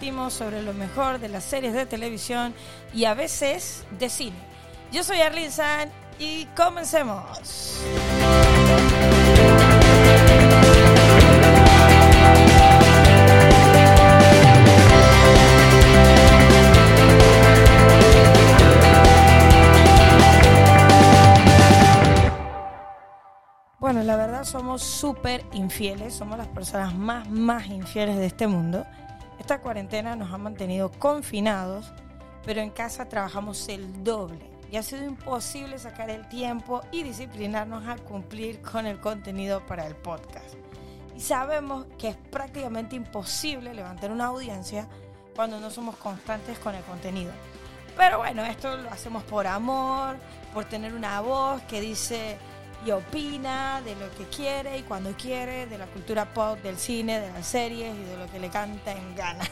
Sobre lo mejor de las series de televisión y a veces de cine. Yo soy Arlene San y comencemos. Bueno, la verdad somos súper infieles, somos las personas más, más infieles de este mundo. Esta cuarentena nos ha mantenido confinados, pero en casa trabajamos el doble y ha sido imposible sacar el tiempo y disciplinarnos a cumplir con el contenido para el podcast. Y sabemos que es prácticamente imposible levantar una audiencia cuando no somos constantes con el contenido. Pero bueno, esto lo hacemos por amor, por tener una voz que dice y opina de lo que quiere y cuando quiere, de la cultura pop, del cine, de las series y de lo que le canta en gana.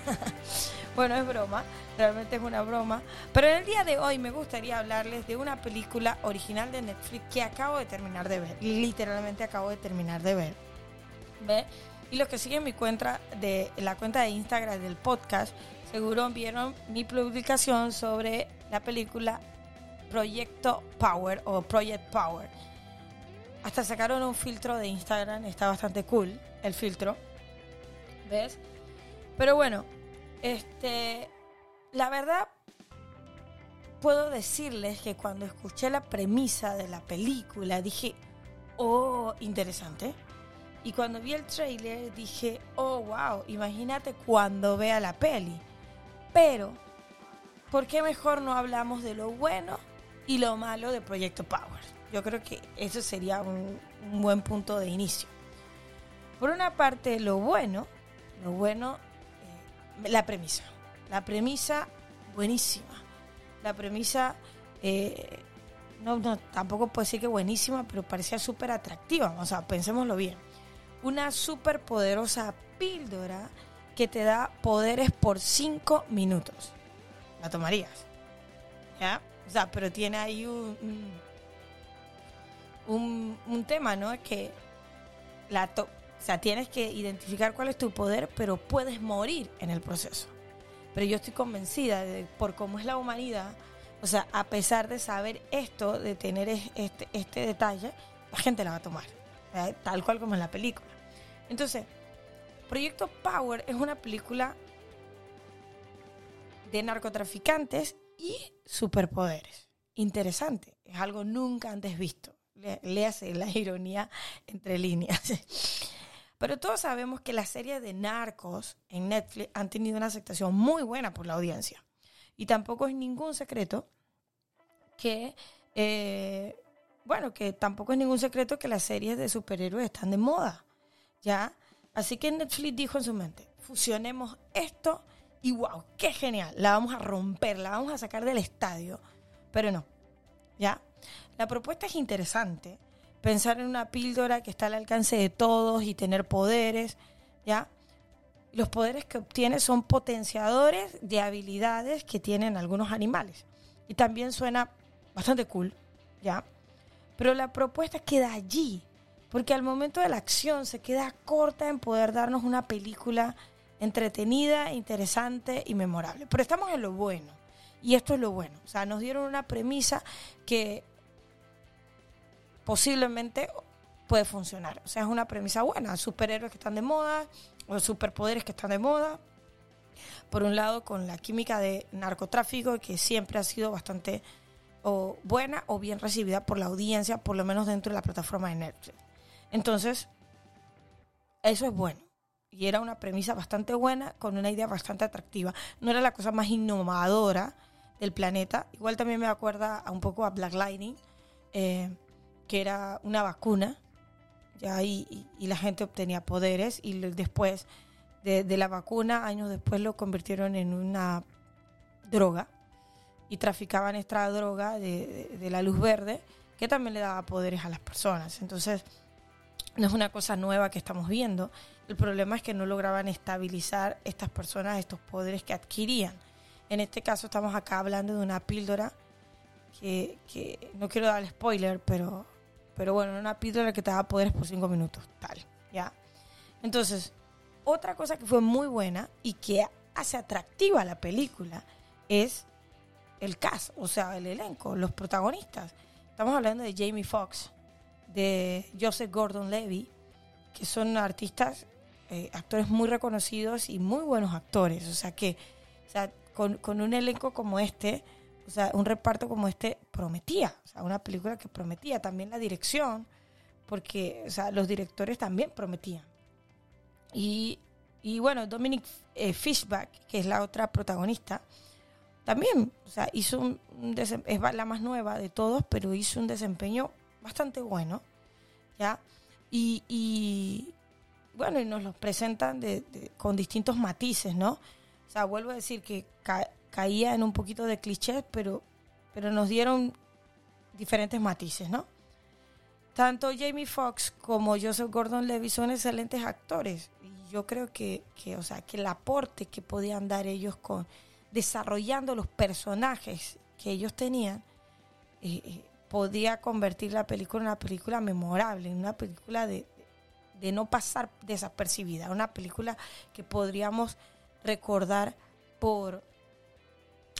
bueno, es broma, realmente es una broma. Pero en el día de hoy me gustaría hablarles de una película original de Netflix que acabo de terminar de ver. Literalmente acabo de terminar de ver. ¿Ve? Y los que siguen mi cuenta de la cuenta de Instagram del podcast, seguro vieron mi publicación sobre la película Proyecto Power o Project Power hasta sacaron un filtro de Instagram, está bastante cool el filtro. ¿Ves? Pero bueno, este la verdad puedo decirles que cuando escuché la premisa de la película dije, "Oh, interesante." Y cuando vi el trailer dije, "Oh, wow, imagínate cuando vea la peli." Pero ¿por qué mejor no hablamos de lo bueno y lo malo de Proyecto Power? Yo creo que eso sería un, buen punto de inicio. Por una parte, lo bueno, lo bueno, eh, la premisa. La premisa, buenísima. La premisa, eh, no, tampoco puedo decir que buenísima, pero parecía súper atractiva. O sea, pensémoslo bien. Una súper poderosa píldora que te da poderes por cinco minutos. ¿La tomarías? ¿Ya? O sea, pero tiene ahí un un, tema, ¿no? Es que la o sea, tienes que identificar cuál es tu poder, pero puedes morir en el proceso. Pero yo estoy convencida de por cómo es la humanidad, o sea, a pesar de saber esto, de tener este, este detalle, la gente la va a tomar, tal cual como en la película. Entonces, Proyecto Power es una película de narcotraficantes y superpoderes. Interesante, es algo nunca antes visto le, hace la ironía entre líneas. Pero todos sabemos que las series de narcos en Netflix han tenido una aceptación muy buena por la audiencia. Y tampoco es ningún secreto que, eh, bueno, que tampoco es ningún secreto que las series de superhéroes están de moda. ¿Ya? Así que Netflix dijo en su mente, fusionemos esto y wow, qué genial, la vamos a romper, la vamos a sacar del estadio. Pero no, ¿ya? La propuesta es interesante. Pensar en una píldora que está al alcance de todos y tener poderes, ¿ya? Los poderes que obtiene son potenciadores de habilidades que tienen algunos animales. Y también suena bastante cool, ¿ya? Pero la propuesta queda allí, porque al momento de la acción se queda corta en poder darnos una película entretenida, interesante y memorable. Pero estamos en lo bueno. Y esto es lo bueno. O sea, nos dieron una premisa que posiblemente puede funcionar. O sea, es una premisa buena. Superhéroes que están de moda o superpoderes que están de moda. Por un lado, con la química de narcotráfico, que siempre ha sido bastante o buena o bien recibida por la audiencia, por lo menos dentro de la plataforma de Netflix. Entonces, eso es bueno. Y era una premisa bastante buena, con una idea bastante atractiva. No era la cosa más innovadora del planeta. Igual también me acuerda un poco a Black Lightning. Eh, que era una vacuna, ya y, la gente obtenía poderes y después de, la vacuna, años después lo convirtieron en una droga y traficaban esta droga de, la luz verde que también le daba poderes a las personas. Entonces, no es una cosa nueva que estamos viendo. El problema es que no lograban estabilizar estas personas estos poderes que adquirían. En este caso estamos acá hablando de una píldora que, que no quiero dar spoiler, pero pero bueno, una píldora que te da poderes por cinco minutos, tal, ¿ya? Entonces, otra cosa que fue muy buena y que hace atractiva la película es el cast, o sea, el elenco, los protagonistas. Estamos hablando de Jamie Foxx, de Joseph Gordon-Levy, que son artistas, eh, actores muy reconocidos y muy buenos actores. O sea que, o sea, con, con, un elenco como este, o sea, un reparto como este prometía, o sea, una película que prometía. También la dirección, porque, o sea, los directores también prometían. Y, y bueno, Dominic eh, Fishback, que es la otra protagonista, también, o sea, hizo un, es la más nueva de todos, pero hizo un desempeño bastante bueno, ¿ya? Y, y bueno, y nos los presentan de, con distintos matices, ¿no? O sea, vuelvo a decir que caía en un poquito de clichés, pero, pero nos dieron diferentes matices, ¿no? Tanto Jamie Foxx como Joseph Gordon-Levitt son excelentes actores. Y yo creo que, que, o sea, que el aporte que podían dar ellos con desarrollando los personajes que ellos tenían, eh, eh, podía convertir la película en una película memorable, en una película de, de no pasar desapercibida, una película que podríamos recordar por,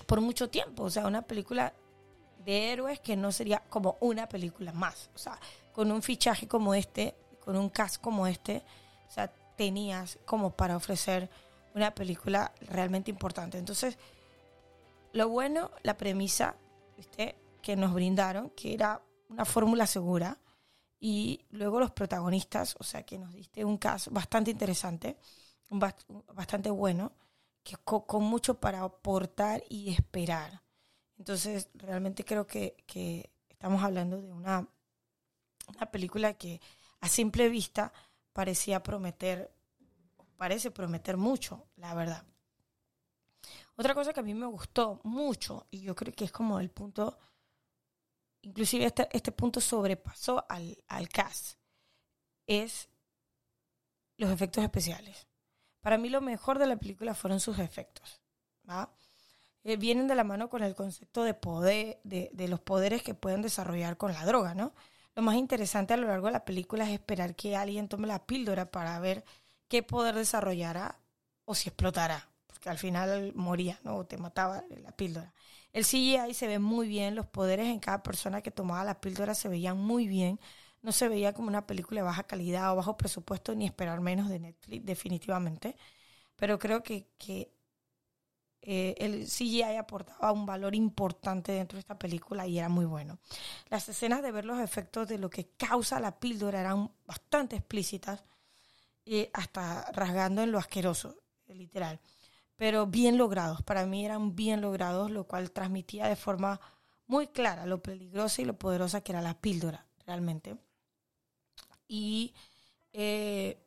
por mucho tiempo, o sea, una película de héroes que no sería como una película más, o sea, con un fichaje como este, con un cast como este, o sea, tenías como para ofrecer una película realmente importante. Entonces, lo bueno, la premisa, que nos brindaron, que era una fórmula segura, y luego los protagonistas, o sea, que nos diste un caso bastante interesante, bastante bueno, que con, mucho para aportar y esperar. Entonces, realmente creo que, que estamos hablando de una, una película que a simple vista parecía prometer, parece prometer mucho, la verdad. Otra cosa que a mí me gustó mucho, y yo creo que es como el punto inclusive este, este punto sobrepasó al, al cast, es los efectos especiales. Para mí lo mejor de la película fueron sus efectos. Eh, vienen de la mano con el concepto de poder, de, de, los poderes que pueden desarrollar con la droga, ¿no? Lo más interesante a lo largo de la película es esperar que alguien tome la píldora para ver qué poder desarrollará o si explotará, porque al final moría, ¿no? O te mataba la píldora. El CGI se ve muy bien, los poderes en cada persona que tomaba la píldora se veían muy bien. No se veía como una película de baja calidad o bajo presupuesto, ni esperar menos de Netflix, definitivamente. Pero creo que, que eh, el CGI aportaba un valor importante dentro de esta película y era muy bueno. Las escenas de ver los efectos de lo que causa la píldora eran bastante explícitas, y hasta rasgando en lo asqueroso, literal pero bien logrados. Para mí eran bien logrados, lo cual transmitía de forma muy clara lo peligrosa y lo poderosa que era la píldora, realmente. Y eh,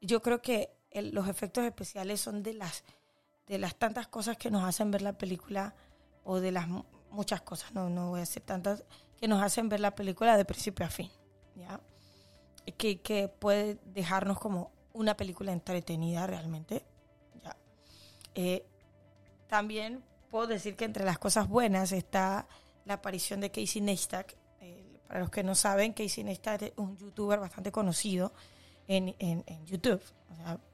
yo creo que los efectos especiales son de las, de las tantas cosas que nos hacen ver la película, o de las muchas cosas, no, no voy a decir tantas, que nos hacen ver la película de principio a fin. ¿ya? Que, que puede dejarnos como una película entretenida realmente eh, también puedo decir que entre las cosas buenas está la aparición de Casey Neistat. Para los que no saben, Casey Neistat es un youtuber bastante conocido en, YouTube,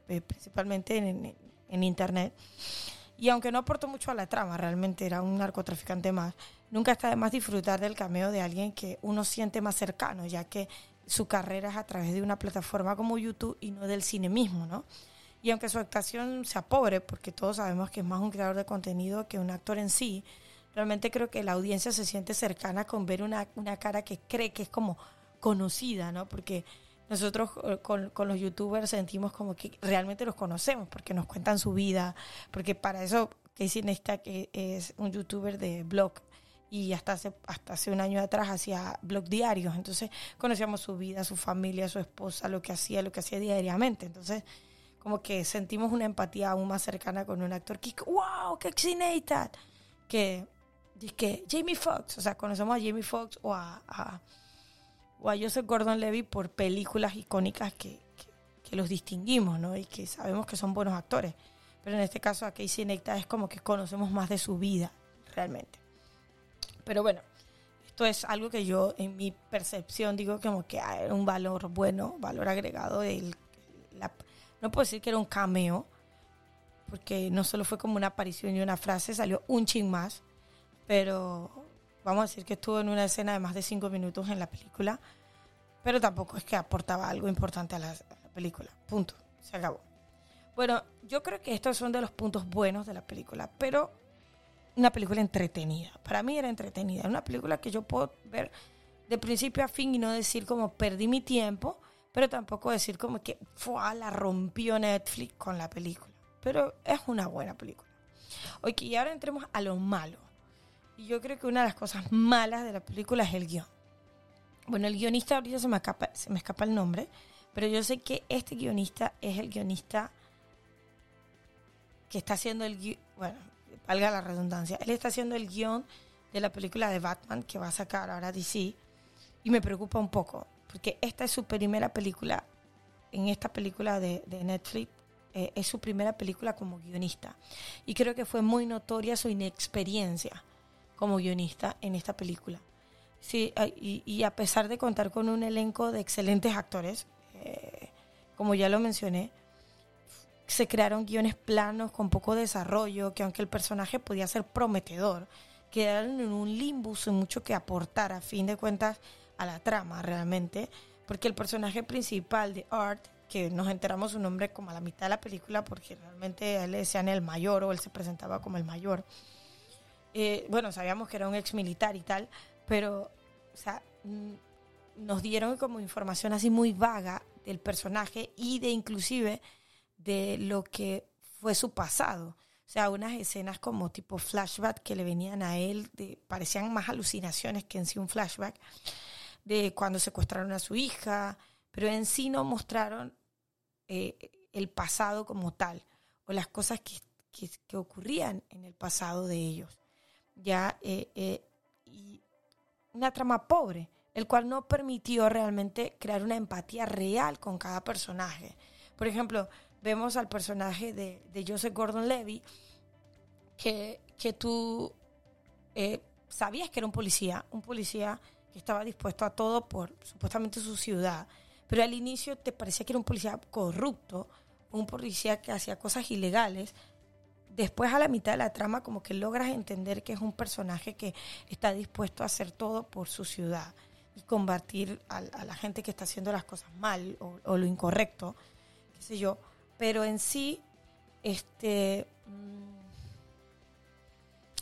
eh, principalmente en, en, Internet. Y aunque no aportó mucho a la trama, realmente era un narcotraficante más, nunca está de más disfrutar del cameo de alguien que uno siente más cercano, ya que su carrera es a través de una plataforma como YouTube y no del cine mismo, ¿no? Y aunque su actuación sea pobre, porque todos sabemos que es más un creador de contenido que un actor en sí, realmente creo que la audiencia se siente cercana con ver una, una cara que cree que es como conocida, ¿no? Porque nosotros eh, con, con, los youtubers sentimos como que realmente los conocemos, porque nos cuentan su vida, porque para eso Casey Neistat que es un youtuber de blog y hasta hace, hasta hace un año atrás hacía blog diarios, entonces conocíamos su vida, su familia, su esposa, lo que hacía, lo que hacía diariamente, entonces como que sentimos una empatía aún más cercana con un actor que, wow, qué excited, que, que Jamie Foxx, o sea, conocemos a Jamie Foxx o a, o a Joseph Gordon-Levy por películas icónicas que, que, los distinguimos, ¿no? Y que sabemos que son buenos actores. Pero en este caso a Casey Neistat es como que conocemos más de su vida, realmente. Pero bueno, esto es algo que yo en mi percepción digo como que hay un valor bueno, valor agregado No puedo decir que era un cameo, porque no solo fue como una aparición y una frase, salió un ching más, pero vamos a decir que estuvo en una escena de más de cinco minutos en la película, pero tampoco es que aportaba algo importante a la, película. Punto. Se acabó. Bueno, yo creo que estos son de los puntos buenos de la película, pero una película entretenida. Para mí era entretenida. Una película que yo puedo ver de principio a fin y no decir como perdí mi tiempo, pero tampoco decir como que fue la rompió Netflix con la película. Pero es una buena película. Ok, y ahora entremos a lo malo. Y yo creo que una de las cosas malas de la película es el guion. Bueno, el guionista ahorita se me escapa, se me escapa el nombre, pero yo sé que este guionista es el guionista que está haciendo el guion, bueno, valga la redundancia, él está haciendo el guion de la película de Batman que va a sacar ahora DC y me preocupa un poco, porque esta es su primera película, en esta película de, Netflix, eh, es su primera película como guionista. Y creo que fue muy notoria su inexperiencia como guionista en esta película. Sí, y, a pesar de contar con un elenco de excelentes actores, eh, como ya lo mencioné, se crearon guiones planos con poco desarrollo, que aunque el personaje podía ser prometedor, quedaron en un limbo sin mucho que aportar a fin de cuentas a la trama realmente, porque el personaje principal de Art, que nos enteramos su nombre como a la mitad de la película, porque realmente él le decían el mayor o él se presentaba como el mayor, eh, bueno, sabíamos que era un ex militar y tal, pero, o sea, nos dieron como información así muy vaga del personaje y de inclusive de lo que fue su pasado. O sea, unas escenas como tipo flashback que le venían a él, de, parecían más alucinaciones que en sí un flashback, de cuando secuestraron a su hija, pero en sí no mostraron eh, el pasado como tal, o las cosas que, que, ocurrían en el pasado de ellos. Ya, eh, eh, una trama pobre, el cual no permitió realmente crear una empatía real con cada personaje. Por ejemplo, vemos al personaje de, de Joseph Gordon-Levy, que, que tú eh, sabías que era un policía, un policía que estaba dispuesto a todo por supuestamente su ciudad, pero al inicio te parecía que era un policía corrupto, un policía que hacía cosas ilegales. Después a la mitad de la trama como que logras entender que es un personaje que está dispuesto a hacer todo por su ciudad y combatir a, la gente que está haciendo las cosas mal o, lo incorrecto, qué sé yo pero en sí, este, mm,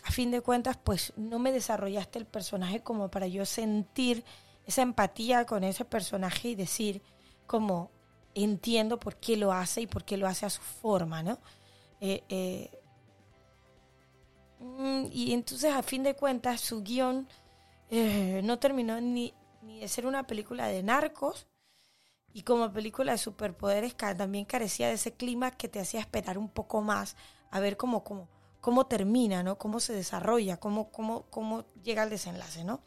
a fin de cuentas, pues no me desarrollaste el personaje como para yo sentir esa empatía con ese personaje y decir como entiendo por qué lo hace y por qué lo hace a su forma, ¿no? Eh, eh, y entonces, a fin de cuentas, su guion eh, no terminó ni, ni de ser una película de narcos, y como película de superpoderes también carecía de ese clima que te hacía esperar un poco más a ver cómo, cómo, cómo termina, ¿no? Cómo se desarrolla, cómo, cómo, cómo llega al desenlace, ¿no?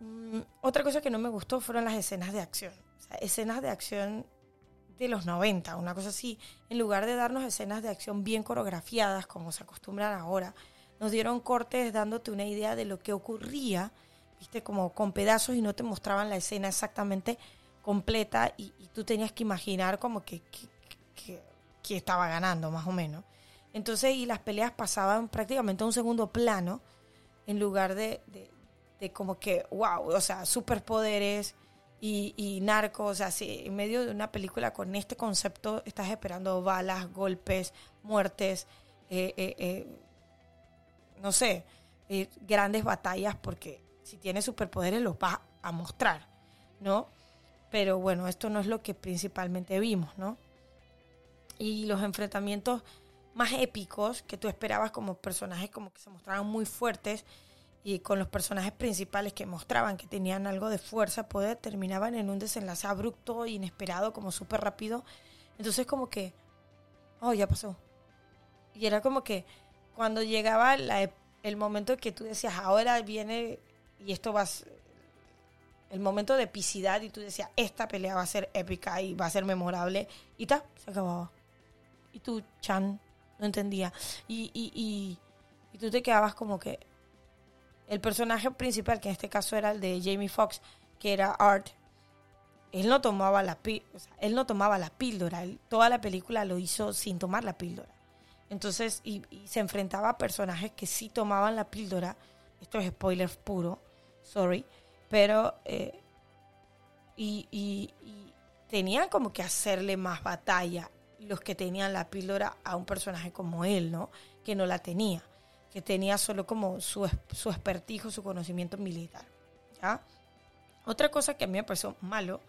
Mm, otra cosa que no me gustó fueron las escenas de acción. escenas de acción de los 90, una cosa así. En lugar de darnos escenas de acción bien coreografiadas, como se acostumbran ahora, nos dieron cortes dándote una idea de lo que ocurría, viste, como con pedazos y no te mostraban la escena exactamente completa y, tú tenías que imaginar como que, que, estaba ganando, más o menos. Entonces, y las peleas pasaban prácticamente a un segundo plano en lugar de, de, como que, wow, o sea, superpoderes y, y narcos, o sea, si en medio de una película con este concepto estás esperando balas, golpes, muertes, eh, eh, eh, no sé, grandes batallas, porque si tienes superpoderes los vas a mostrar, ¿no? Pero bueno, esto no es lo que principalmente vimos, ¿no? Y los enfrentamientos más épicos que tú esperabas como personajes como que se mostraban muy fuertes y con los personajes principales que mostraban que tenían algo de fuerza, poder, terminaban en un desenlace abrupto, inesperado, como súper rápido. Entonces como que, oh, ya pasó. Y era como que cuando llegaba el momento que tú decías, ahora viene y esto va, el momento de epicidad y tú decías, esta pelea va a ser épica y va a ser memorable. Y ta, se acababa. Y tú, Chan, no entendía. Y, y, y, y tú te quedabas como que el personaje principal, que en este caso era el de Jamie Foxx, que era Art, él no tomaba la él no tomaba la píldora, toda la película lo hizo sin tomar la píldora. Entonces, y, se enfrentaba a personajes que sí tomaban la píldora. Esto es spoiler puro, sorry. Pero, eh, y, y, tenían como que hacerle más batalla los que tenían la píldora a un personaje como él, ¿no? Que no la tenía, que tenía solo como su, su expertijo, su conocimiento militar, ¿ya? Otra cosa que a mí me pareció malo,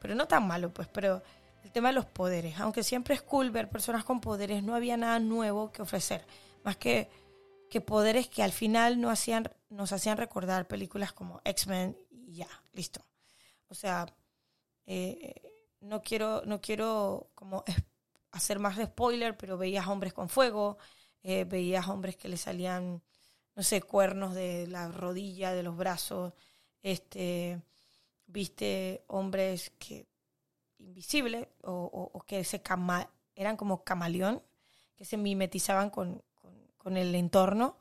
pero no tan malo, pues, pero el tema de los poderes. Aunque siempre es cool ver personas con poderes, no había nada nuevo que ofrecer, más que, que poderes que al final no hacían, nos hacían recordar películas como X-Men y ya, listo. O sea, eh, no quiero, no quiero como hacer más de spoiler, pero veías hombres con fuego, eh, veías hombres que le salían, no sé, cuernos de la rodilla, de los brazos, este, viste hombres que invisibles o, que se eran como camaleón, que se mimetizaban con, el entorno.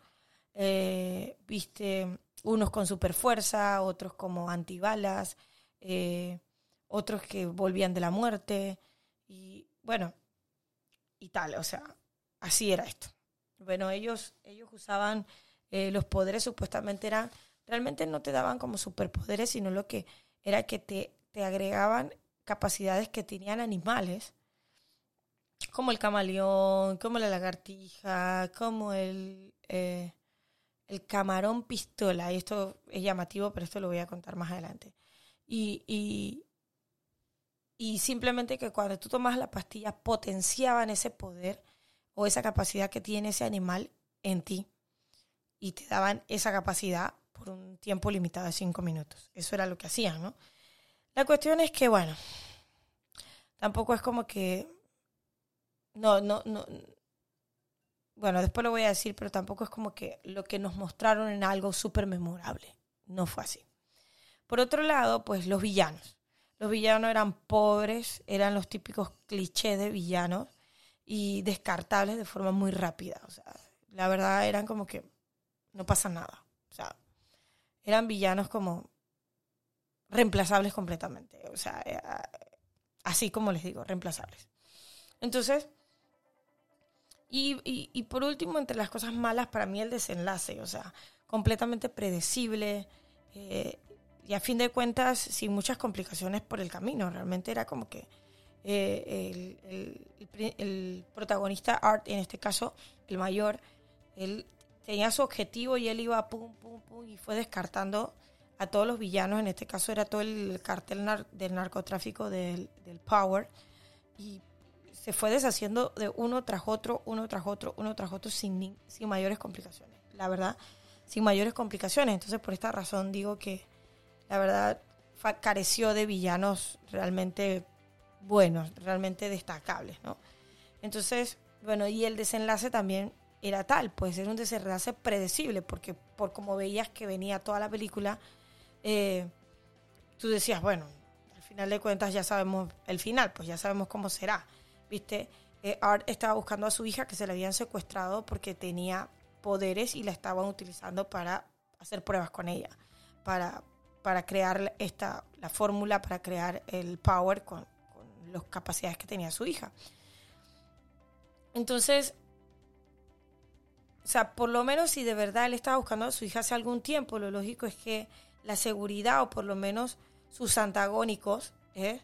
Eh, viste unos con super fuerza, otros como antibalas, eh, otros que volvían de la muerte y bueno, y tal, o sea, así era esto. Bueno, ellos, ellos usaban eh, los poderes, supuestamente eran, realmente no te daban como superpoderes, sino lo que era que te, te agregaban capacidades que tenían animales, como el camaleón, como la lagartija, como el, eh, el camarón pistola. Y esto es llamativo, pero esto lo voy a contar más adelante. Y, y, y simplemente que cuando tú tomas la pastilla potenciaban ese poder o esa capacidad que tiene ese animal en ti y te daban esa capacidad por un tiempo limitado de cinco minutos. Eso era lo que hacían, ¿no? La cuestión es que, bueno, tampoco es como que... No, no, no. Bueno, después lo voy a decir, pero tampoco es como que lo que nos mostraron en algo súper memorable. No fue así. Por otro lado, pues los villanos. Los villanos eran pobres, eran los típicos clichés de villanos y descartables de forma muy rápida. O sea, la verdad eran como que no pasa nada. O sea, eran villanos como reemplazables completamente. O sea, eh, así como les digo, reemplazables. Entonces, y, y, por último, entre las cosas malas, para mí el desenlace, o sea, completamente predecible eh, y a fin de cuentas sin muchas complicaciones por el camino. Realmente era como que eh, el, protagonista Art, en este caso el mayor, él tenía su objetivo y él iba pum, pum, pum y fue descartando a todos los villanos, en este caso era todo el cartel del narcotráfico del, Power, y se fue deshaciendo de uno tras otro, uno tras otro, uno tras otro, sin, sin mayores complicaciones. La verdad, sin mayores complicaciones. Entonces, por esta razón digo que la verdad careció de villanos realmente buenos, realmente destacables, ¿no? Entonces, bueno, y el desenlace también era tal, pues era un desenlace predecible, porque por como veías que venía toda la película, eh, tú decías, bueno, al final de cuentas ya sabemos el final, pues ya sabemos cómo será. ¿Viste? Eh, Art estaba buscando a su hija que se la habían secuestrado porque tenía poderes y la estaban utilizando para hacer pruebas con ella, para, para crear esta, la fórmula, para crear el power con, las capacidades que tenía su hija. Entonces, o sea, por lo menos si de verdad él estaba buscando a su hija hace algún tiempo, lo lógico es que la seguridad o por lo menos sus antagónicos ¿eh?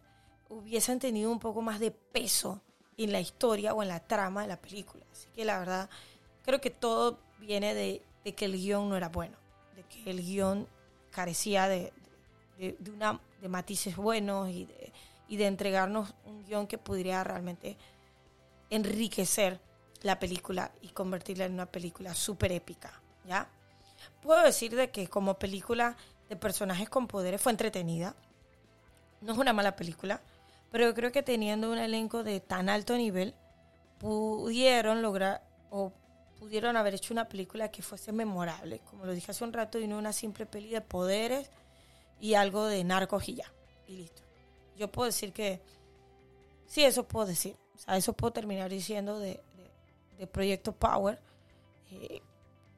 hubiesen tenido un poco más de peso en la historia o en la trama de la película. Así que la verdad, creo que todo viene de, que el guion no era bueno, de que el guion carecía de, de, una, de matices buenos y de, y de entregarnos un guion que pudiera realmente enriquecer la película y convertirla en una película súper épica, ¿ya? Puedo decir de que como película de personajes con poderes fue entretenida. No es una mala película, pero creo que teniendo un elenco de tan alto nivel, pudieron lograr o pudieron haber hecho una película que fuese memorable. Como lo dije hace un rato, y no una simple peli de poderes y algo de narcos y ya. Y listo. Yo puedo decir que sí, eso puedo decir. O eso puedo terminar diciendo de, de, Proyecto Power. Eh,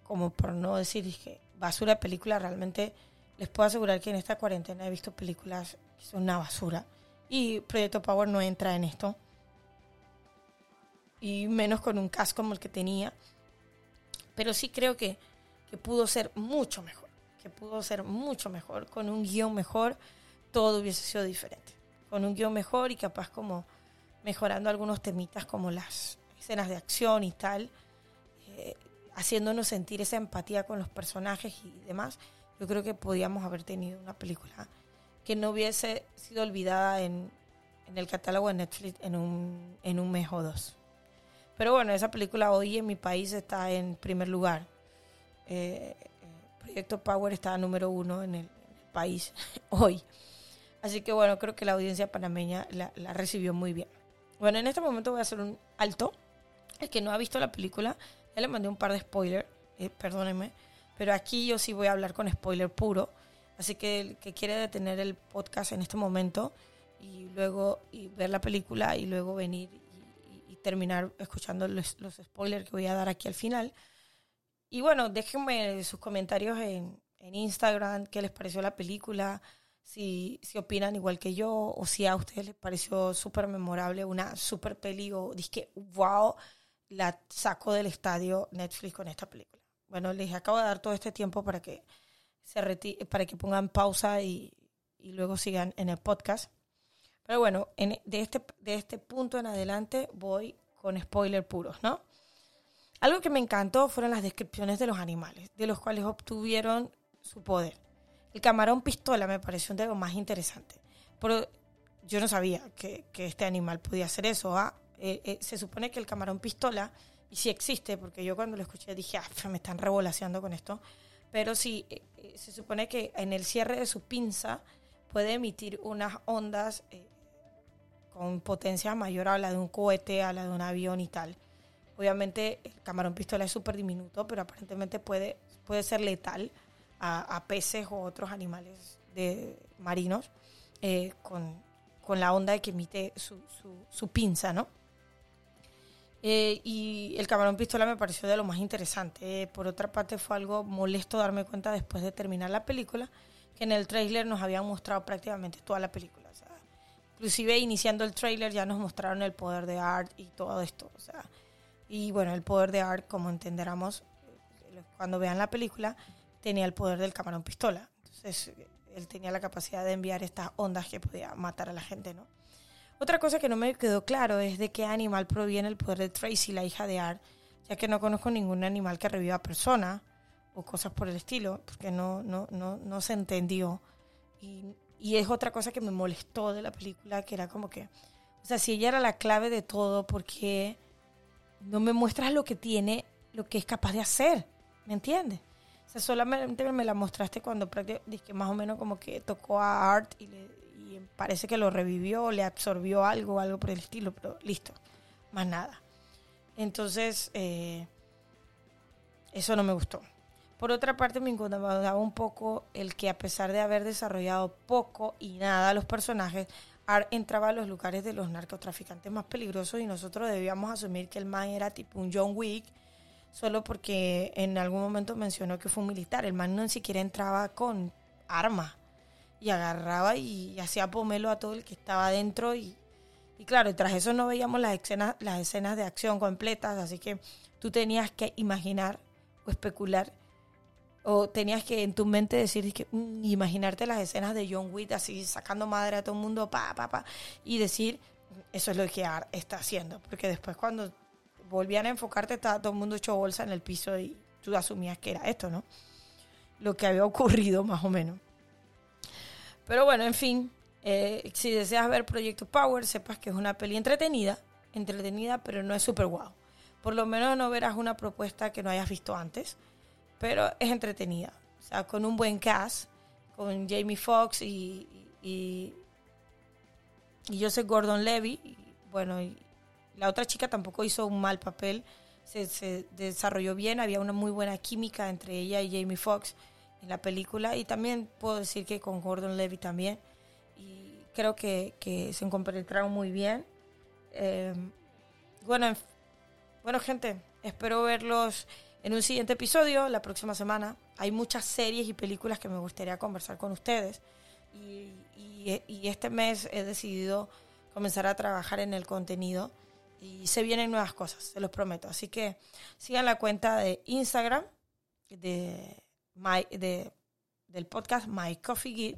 como por no decir que basura de película realmente les puedo asegurar que en esta cuarentena he visto películas que es una basura. Y Proyecto Power no entra en esto. Y menos con un cast como el que tenía. Pero sí creo que, que pudo ser mucho mejor. Que pudo ser mucho mejor. Con un guion mejor, todo hubiese sido diferente. Con un guion mejor y capaz como mejorando algunos temitas como las escenas de acción y tal. Eh, haciéndonos sentir esa empatía con los personajes y demás, yo creo que podíamos haber tenido una película que no hubiese sido olvidada en, en el catálogo de Netflix en un, en un mes o dos. Pero bueno, esa película hoy en mi país está en primer lugar. Eh, eh, Proyecto Power está número uno en el, país hoy. Así que bueno, creo que la audiencia panameña la, recibió muy bien. Bueno, en este momento voy a hacer un alto. El que no ha visto la película, ya le mandé un par de spoilers, eh, perdónenme, pero aquí yo sí voy a hablar con spoiler puro. Así que el que quiere detener el podcast en este momento y luego ver la película y luego venir y, y terminar escuchando los, los, spoilers que voy a dar aquí al final. Y bueno, déjenme sus comentarios en, en Instagram, qué les pareció la película, si, si opinan igual que yo o si a ustedes les pareció súper memorable, una súper peli o que wow, la sacó del estadio Netflix con esta película. Bueno, les acabo de dar todo este tiempo para que se para que pongan pausa y, y, luego sigan en el podcast. Pero bueno, en, de, este, de este punto en adelante voy con spoiler puros, ¿no? Algo que me encantó fueron las descripciones de los animales, de los cuales obtuvieron su poder. El camarón pistola me pareció un lo más interesante. Pero yo no sabía que, que este animal podía hacer eso. ¿ah? Eh, eh, se supone que el camarón pistola, y sí existe, porque yo cuando lo escuché dije, ah, me están revolaseando con esto, pero sí, eh, se supone que en el cierre de su pinza puede emitir unas ondas con potencia mayor a la de un cohete, a la de un avión y tal. Obviamente el camarón pistola es súper diminuto, pero aparentemente puede, puede ser letal a, peces o otros animales de, marinos con, con, la onda que emite su, su, pinza, ¿no? Eh, y el camarón pistola me pareció de lo más interesante. Eh, por otra parte, fue algo molesto darme cuenta después de terminar la película, que en el trailer nos habían mostrado prácticamente toda la película. O sea, inclusive iniciando el trailer ya nos mostraron el poder de Art y todo esto. O sea, y bueno, el poder de Art, como entenderemos, eh, cuando vean la película, tenía el poder del camarón pistola. Entonces, él tenía la capacidad de enviar estas ondas que podía matar a la gente, ¿no? Otra cosa que no me quedó claro es de qué animal proviene el poder de Tracy, la hija de Art, ya que no conozco ningún animal que reviva persona o cosas por el estilo, porque no, no, no, no se entendió. Y, y es otra cosa que me molestó de la película, que era como que, o sea, si ella era la clave de todo, ¿por qué no me muestras lo que tiene, lo que es capaz de hacer? ¿Me entiendes? Solamente me la mostraste cuando prácticamente más o menos como que tocó a Art y le parece que lo revivió, le absorbió algo, algo por el estilo, pero listo, más nada. Entonces, eh, eso no me gustó. Por otra parte, me incomodaba un poco el que a pesar de haber desarrollado poco y nada los personajes, entraba a los lugares de los narcotraficantes más peligrosos y nosotros debíamos asumir que el man era tipo un John Wick, solo porque en algún momento mencionó que fue un militar. El man no ni siquiera entraba con armas y agarraba y, hacía pomelo a todo el que estaba adentro y, y claro, tras eso no veíamos las escenas, las escenas de acción completas, así que tú tenías que imaginar o especular o tenías que en tu mente decir que mm, imaginarte las escenas de John Wick así sacando madre a todo el mundo pa pa pa y decir eso es lo que está haciendo porque después cuando volvían a enfocarte estaba todo el mundo hecho bolsa en el piso y tú asumías que era esto no lo que había ocurrido más o menos pero bueno, en fin, eh, si deseas ver Proyecto Power, sepas que es una peli entretenida, entretenida, pero no es súper guau. Por lo menos no verás una propuesta que no hayas visto antes, pero es entretenida. O sea, con un buen cast, con Jamie Foxx y, y, y Joseph Gordon Levy. Y, bueno, y la otra chica tampoco hizo un mal papel, se, desarrolló bien, había una muy buena química entre ella y Jamie Foxx en la película y también puedo decir que con Gordon Levy también y creo que, que se compenetraron muy bien. Eh, bueno bueno gente espero verlos en un siguiente episodio la próxima semana. Hay muchas series y películas que me gustaría conversar con ustedes y este mes he decidido comenzar a trabajar en el contenido y se vienen nuevas cosas, se los prometo. Así que sigan la cuenta de Instagram de, del podcast My Coffee Git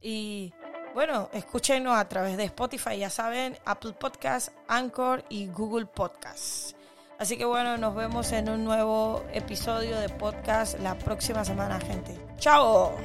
y bueno, escúchenos a través de Spotify, ya saben, Apple Podcast, Anchor y Google Podcast. Así que bueno, nos vemos en un nuevo episodio de podcast la próxima semana, gente. ¡Chao!